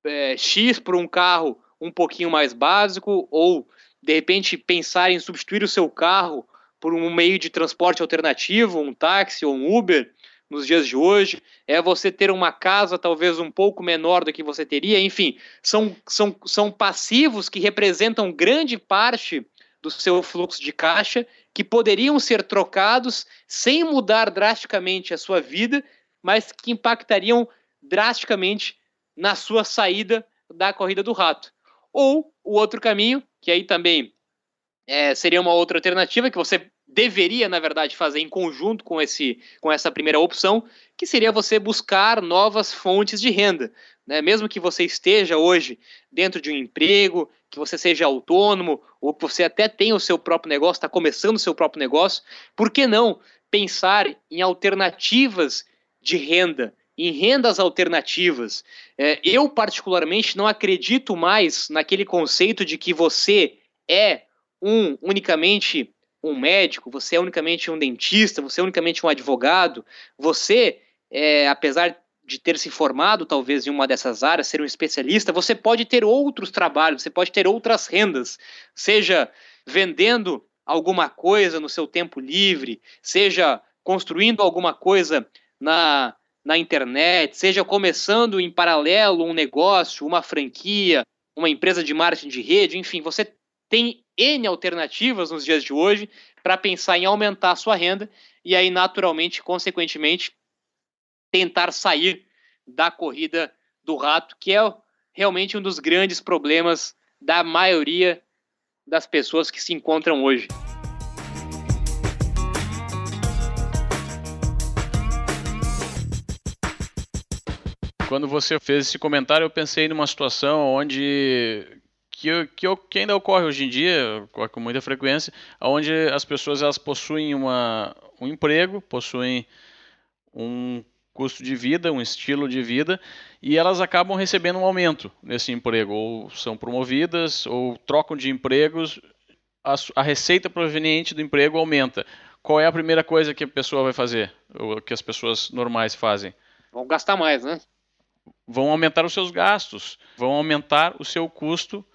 é, X por um carro um pouquinho mais básico, ou de repente pensar em substituir o seu carro por um meio de transporte alternativo, um táxi ou um Uber nos dias de hoje, é você ter uma casa talvez um pouco menor do que você teria, enfim, são, são, são passivos que representam grande parte do seu fluxo de caixa que poderiam ser trocados sem mudar drasticamente a sua vida mas que impactariam drasticamente na sua saída da corrida do rato. Ou o outro caminho, que aí também é, seria uma outra alternativa que você deveria, na verdade, fazer em conjunto com, esse, com essa primeira opção, que seria você buscar novas fontes de renda. Né? Mesmo que você esteja hoje dentro de um emprego, que você seja autônomo, ou que você até tenha o seu próprio negócio, está começando o seu próprio negócio, por que não pensar em alternativas de renda, em rendas alternativas. É, eu, particularmente, não acredito mais naquele conceito de que você é um unicamente um médico, você é unicamente um dentista, você é unicamente um advogado. Você, é, apesar de ter se formado talvez em uma dessas áreas, ser um especialista, você pode ter outros trabalhos, você pode ter outras rendas, seja vendendo alguma coisa no seu tempo livre, seja construindo alguma coisa na, na internet, seja começando em paralelo um negócio, uma franquia, uma empresa de marketing de rede, enfim, você tem N alternativas nos dias de hoje para pensar em aumentar a sua renda e aí, naturalmente, consequentemente, tentar sair da corrida do rato, que é realmente um dos grandes problemas da maioria das pessoas que se encontram hoje. Quando você fez esse comentário, eu pensei numa situação onde que, que, que ainda ocorre hoje em dia, ocorre com muita frequência, onde as pessoas elas possuem uma, um emprego, possuem um custo de vida, um estilo de vida, e elas acabam recebendo um aumento nesse emprego, ou são promovidas, ou trocam de empregos, a, a receita proveniente do emprego aumenta. Qual é a primeira coisa que a pessoa vai fazer, ou que as pessoas normais fazem? Vão gastar mais, né? vão aumentar os seus gastos, vão aumentar o seu custo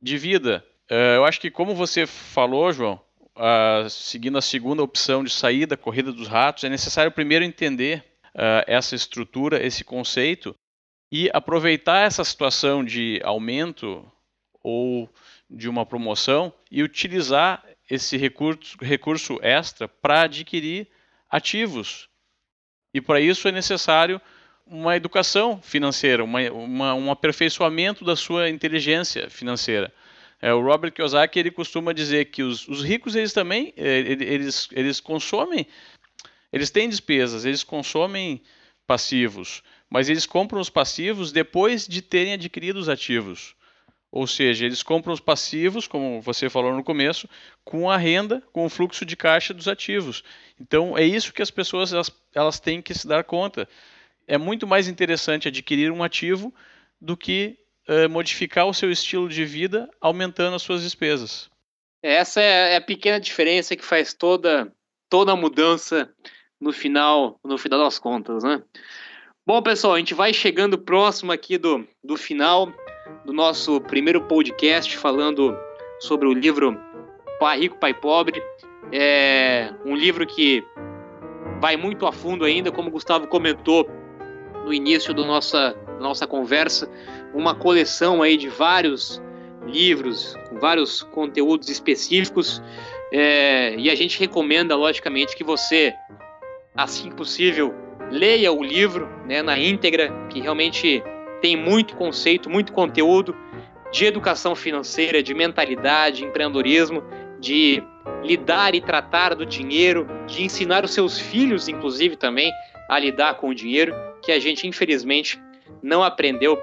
de vida. Uh, eu acho que, como você falou, João, uh, seguindo a segunda opção de saída, corrida dos ratos, é necessário primeiro entender uh, essa estrutura, esse conceito, e aproveitar essa situação de aumento ou de uma promoção e utilizar esse recurso, recurso extra para adquirir ativos. E para isso é necessário uma educação financeira, uma, uma, um aperfeiçoamento da sua inteligência financeira. É, o Robert Kiyosaki ele costuma dizer que os, os ricos eles também é, eles, eles consomem, eles têm despesas, eles consomem passivos, mas eles compram os passivos depois de terem adquirido os ativos. Ou seja, eles compram os passivos, como você falou no começo, com a renda, com o fluxo de caixa dos ativos. Então é isso que as pessoas elas, elas têm que se dar conta é muito mais interessante adquirir um ativo do que uh, modificar o seu estilo de vida aumentando as suas despesas. Essa é, é a pequena diferença que faz toda, toda a mudança no final, no final das contas, né? Bom, pessoal, a gente vai chegando próximo aqui do, do final do nosso primeiro podcast falando sobre o livro Pai Rico, Pai Pobre. É um livro que vai muito a fundo ainda, como o Gustavo comentou no início do nossa, da nossa conversa, uma coleção aí de vários livros, com vários conteúdos específicos. É, e a gente recomenda, logicamente, que você, assim que possível, leia o livro né, na íntegra, que realmente tem muito conceito, muito conteúdo de educação financeira, de mentalidade, empreendedorismo, de lidar e tratar do dinheiro, de ensinar os seus filhos, inclusive, também a lidar com o dinheiro, que a gente, infelizmente, não aprendeu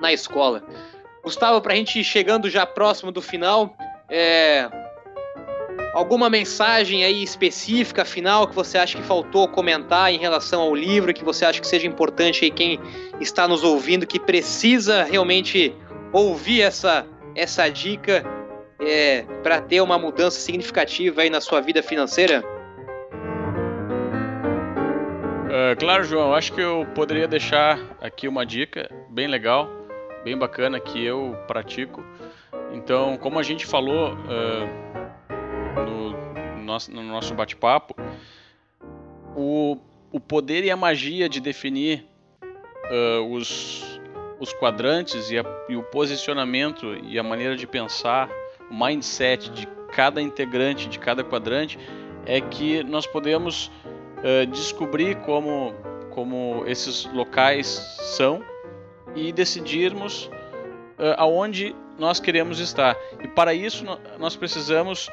na escola. Gustavo, para a gente ir chegando já próximo do final, é... alguma mensagem aí específica, final, que você acha que faltou comentar em relação ao livro, que você acha que seja importante aí quem está nos ouvindo, que precisa realmente ouvir essa, essa dica é, para ter uma mudança significativa aí na sua vida financeira? Uh, claro, João. Acho que eu poderia deixar aqui uma dica bem legal, bem bacana que eu pratico. Então, como a gente falou uh, no, nosso, no nosso bate-papo, o, o poder e a magia de definir uh, os, os quadrantes e, a, e o posicionamento e a maneira de pensar, o mindset de cada integrante de cada quadrante, é que nós podemos uh, descobrir como, como esses locais são e decidirmos uh, aonde nós queremos estar. E para isso nós precisamos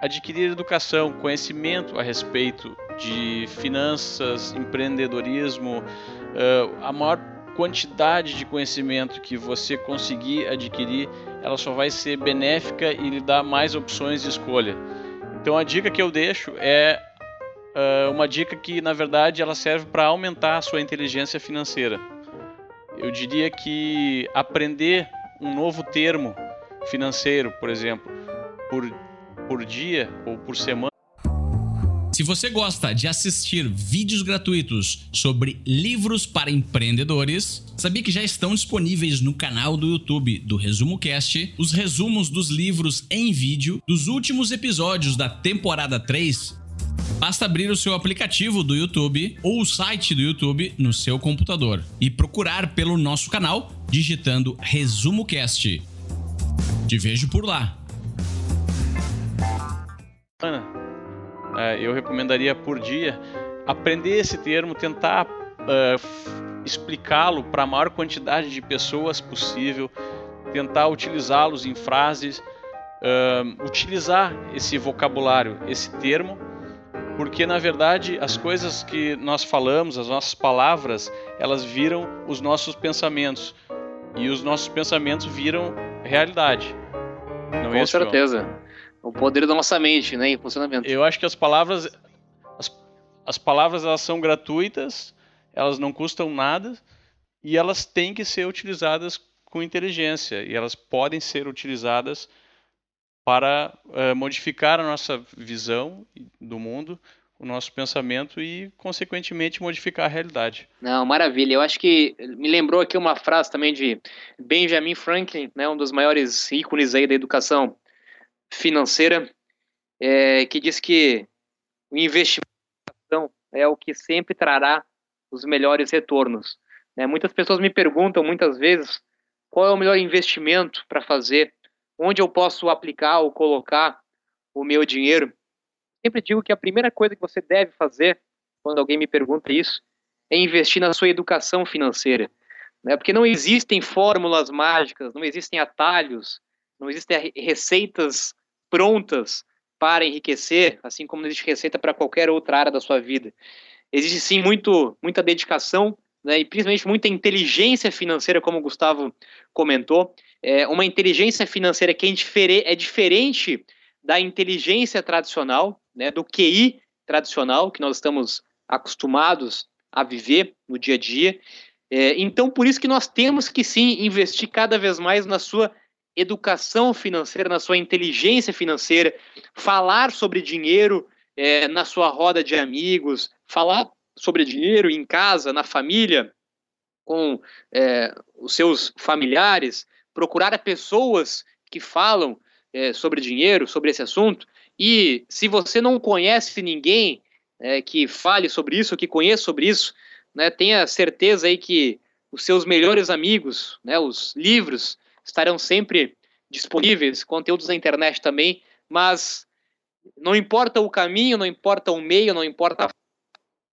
adquirir educação, conhecimento a respeito de finanças, empreendedorismo, uh, a maior quantidade de conhecimento que você conseguir adquirir, ela só vai ser benéfica e lhe dar mais opções de escolha. Então a dica que eu deixo é uh, uma dica que na verdade ela serve para aumentar a sua inteligência financeira. Eu diria que aprender um novo termo financeiro, por exemplo, por, por dia ou por semana. Se você gosta de assistir vídeos gratuitos sobre livros para empreendedores, sabia que já estão disponíveis no canal do YouTube do Resumo Cast os resumos dos livros em vídeo dos últimos episódios da temporada 3 Basta abrir o seu aplicativo do YouTube ou o site do YouTube no seu computador e procurar pelo nosso canal digitando Resumo Cast. Te vejo por lá. Ana, é, eu recomendaria por dia aprender esse termo, tentar uh, explicá-lo para a maior quantidade de pessoas possível, tentar utilizá-los em frases, uh, utilizar esse vocabulário, esse termo porque na verdade as coisas que nós falamos, as nossas palavras, elas viram os nossos pensamentos e os nossos pensamentos viram realidade. Não é Com é certeza. O poder da nossa mente, né, em funcionamento. Eu acho que as palavras as, as palavras elas são gratuitas, elas não custam nada e elas têm que ser utilizadas com inteligência e elas podem ser utilizadas para uh, modificar a nossa visão do mundo, o nosso pensamento e, consequentemente, modificar a realidade. Não, maravilha. Eu acho que me lembrou aqui uma frase também de Benjamin Franklin, né, um dos maiores ícones aí da educação financeira, é, que diz que o investimento é o que sempre trará os melhores retornos. Né? Muitas pessoas me perguntam muitas vezes qual é o melhor investimento para fazer onde eu posso aplicar ou colocar o meu dinheiro. Sempre digo que a primeira coisa que você deve fazer, quando alguém me pergunta isso, é investir na sua educação financeira. Né? Porque não existem fórmulas mágicas, não existem atalhos, não existem receitas prontas para enriquecer, assim como não existe receita para qualquer outra área da sua vida. Existe sim muito, muita dedicação né, e principalmente muita inteligência financeira, como o Gustavo comentou, é uma inteligência financeira que é, é diferente da inteligência tradicional, né, do QI tradicional que nós estamos acostumados a viver no dia a dia. É, então, por isso que nós temos que sim investir cada vez mais na sua educação financeira, na sua inteligência financeira, falar sobre dinheiro é, na sua roda de amigos, falar sobre dinheiro em casa, na família, com é, os seus familiares, procurar pessoas que falam é, sobre dinheiro, sobre esse assunto. E se você não conhece ninguém é, que fale sobre isso, que conheça sobre isso, né, tenha certeza aí que os seus melhores amigos, né, os livros, estarão sempre disponíveis, conteúdos na internet também, mas não importa o caminho, não importa o meio, não importa.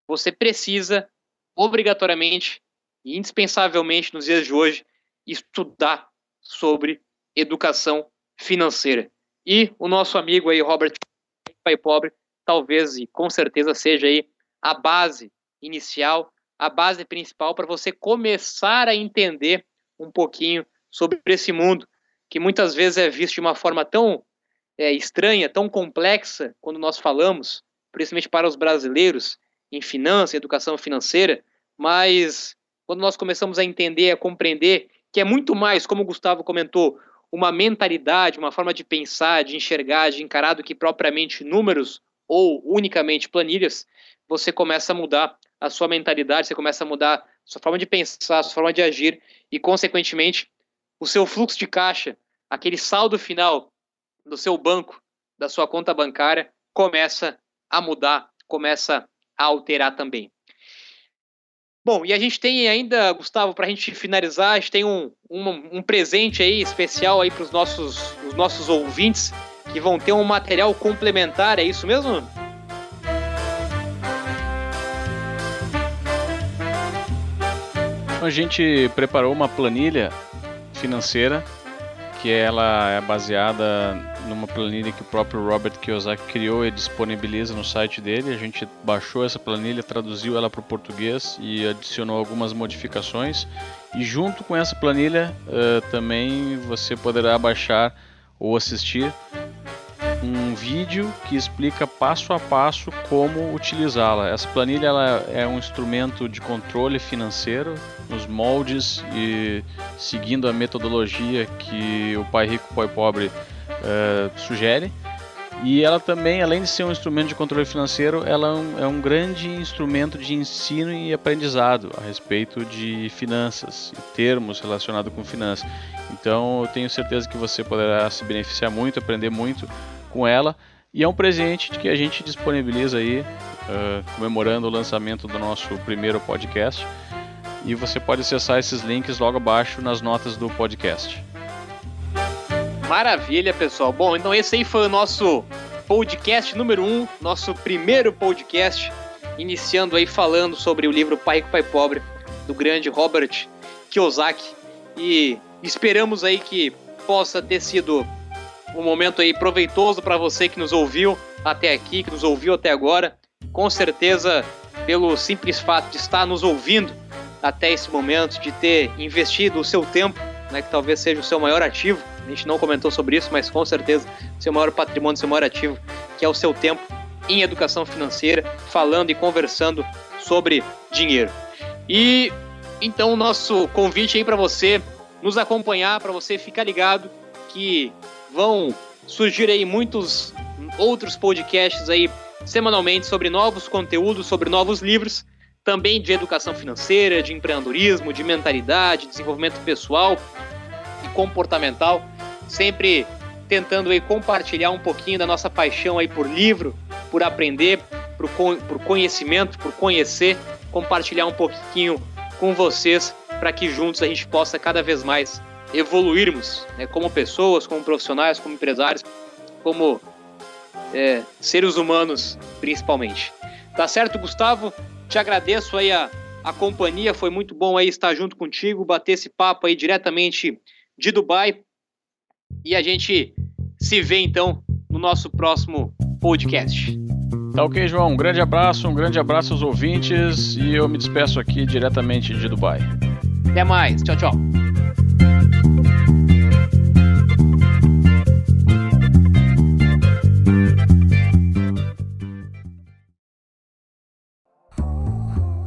Você precisa, obrigatoriamente e indispensavelmente nos dias de hoje, estudar sobre educação financeira. E o nosso amigo aí, Robert Pai Pobre, talvez e com certeza seja aí a base inicial, a base principal para você começar a entender um pouquinho sobre esse mundo que muitas vezes é visto de uma forma tão é, estranha, tão complexa quando nós falamos, principalmente para os brasileiros, em finanças, educação financeira, mas quando nós começamos a entender, a compreender que é muito mais, como o Gustavo comentou, uma mentalidade, uma forma de pensar, de enxergar, de encarar do que propriamente números ou unicamente planilhas, você começa a mudar a sua mentalidade, você começa a mudar a sua forma de pensar, a sua forma de agir e, consequentemente, o seu fluxo de caixa, aquele saldo final do seu banco, da sua conta bancária, começa a mudar, começa a alterar também. Bom, e a gente tem ainda, Gustavo, para a gente finalizar, a gente tem um, um, um presente aí especial aí para os nossos, os nossos ouvintes que vão ter um material complementar, é isso mesmo? A gente preparou uma planilha financeira que ela é baseada numa planilha que o próprio Robert Kiyosaki criou e disponibiliza no site dele. A gente baixou essa planilha, traduziu ela para o português e adicionou algumas modificações. E junto com essa planilha uh, também você poderá baixar ou assistir um vídeo que explica passo a passo como utilizá-la. Essa planilha ela é um instrumento de controle financeiro nos moldes e seguindo a metodologia que o Pai Rico, Pai Pobre uh, sugere. E ela também, além de ser um instrumento de controle financeiro, ela é um, é um grande instrumento de ensino e aprendizado a respeito de finanças e termos relacionados com finanças. Então, eu tenho certeza que você poderá se beneficiar muito, aprender muito com ela. E é um presente que a gente disponibiliza aí, uh, comemorando o lançamento do nosso primeiro podcast. E você pode acessar esses links logo abaixo nas notas do podcast. Maravilha, pessoal. Bom, então esse aí foi o nosso podcast número 1, um, nosso primeiro podcast, iniciando aí falando sobre o livro Pai Rico, Pai Pobre, do grande Robert Kiyosaki. E esperamos aí que possa ter sido um momento aí proveitoso para você que nos ouviu até aqui, que nos ouviu até agora. Com certeza, pelo simples fato de estar nos ouvindo até esse momento, de ter investido o seu tempo, né, que talvez seja o seu maior ativo. A gente não comentou sobre isso, mas com certeza seu maior patrimônio, seu maior ativo, que é o seu tempo em educação financeira, falando e conversando sobre dinheiro. E então o nosso convite aí para você nos acompanhar, para você ficar ligado que vão surgir aí muitos outros podcasts aí semanalmente sobre novos conteúdos, sobre novos livros, também de educação financeira, de empreendedorismo, de mentalidade, desenvolvimento pessoal e comportamental, sempre tentando aí compartilhar um pouquinho da nossa paixão aí por livro, por aprender, por, por conhecimento, por conhecer, compartilhar um pouquinho com vocês para que juntos a gente possa cada vez mais evoluirmos né, como pessoas, como profissionais, como empresários, como é, seres humanos, principalmente. Tá certo, Gustavo? Te agradeço aí a, a companhia, foi muito bom aí estar junto contigo, bater esse papo aí diretamente de Dubai. E a gente se vê então no nosso próximo podcast. Tá ok, João. Um grande abraço, um grande abraço aos ouvintes e eu me despeço aqui diretamente de Dubai. Até mais. Tchau, tchau.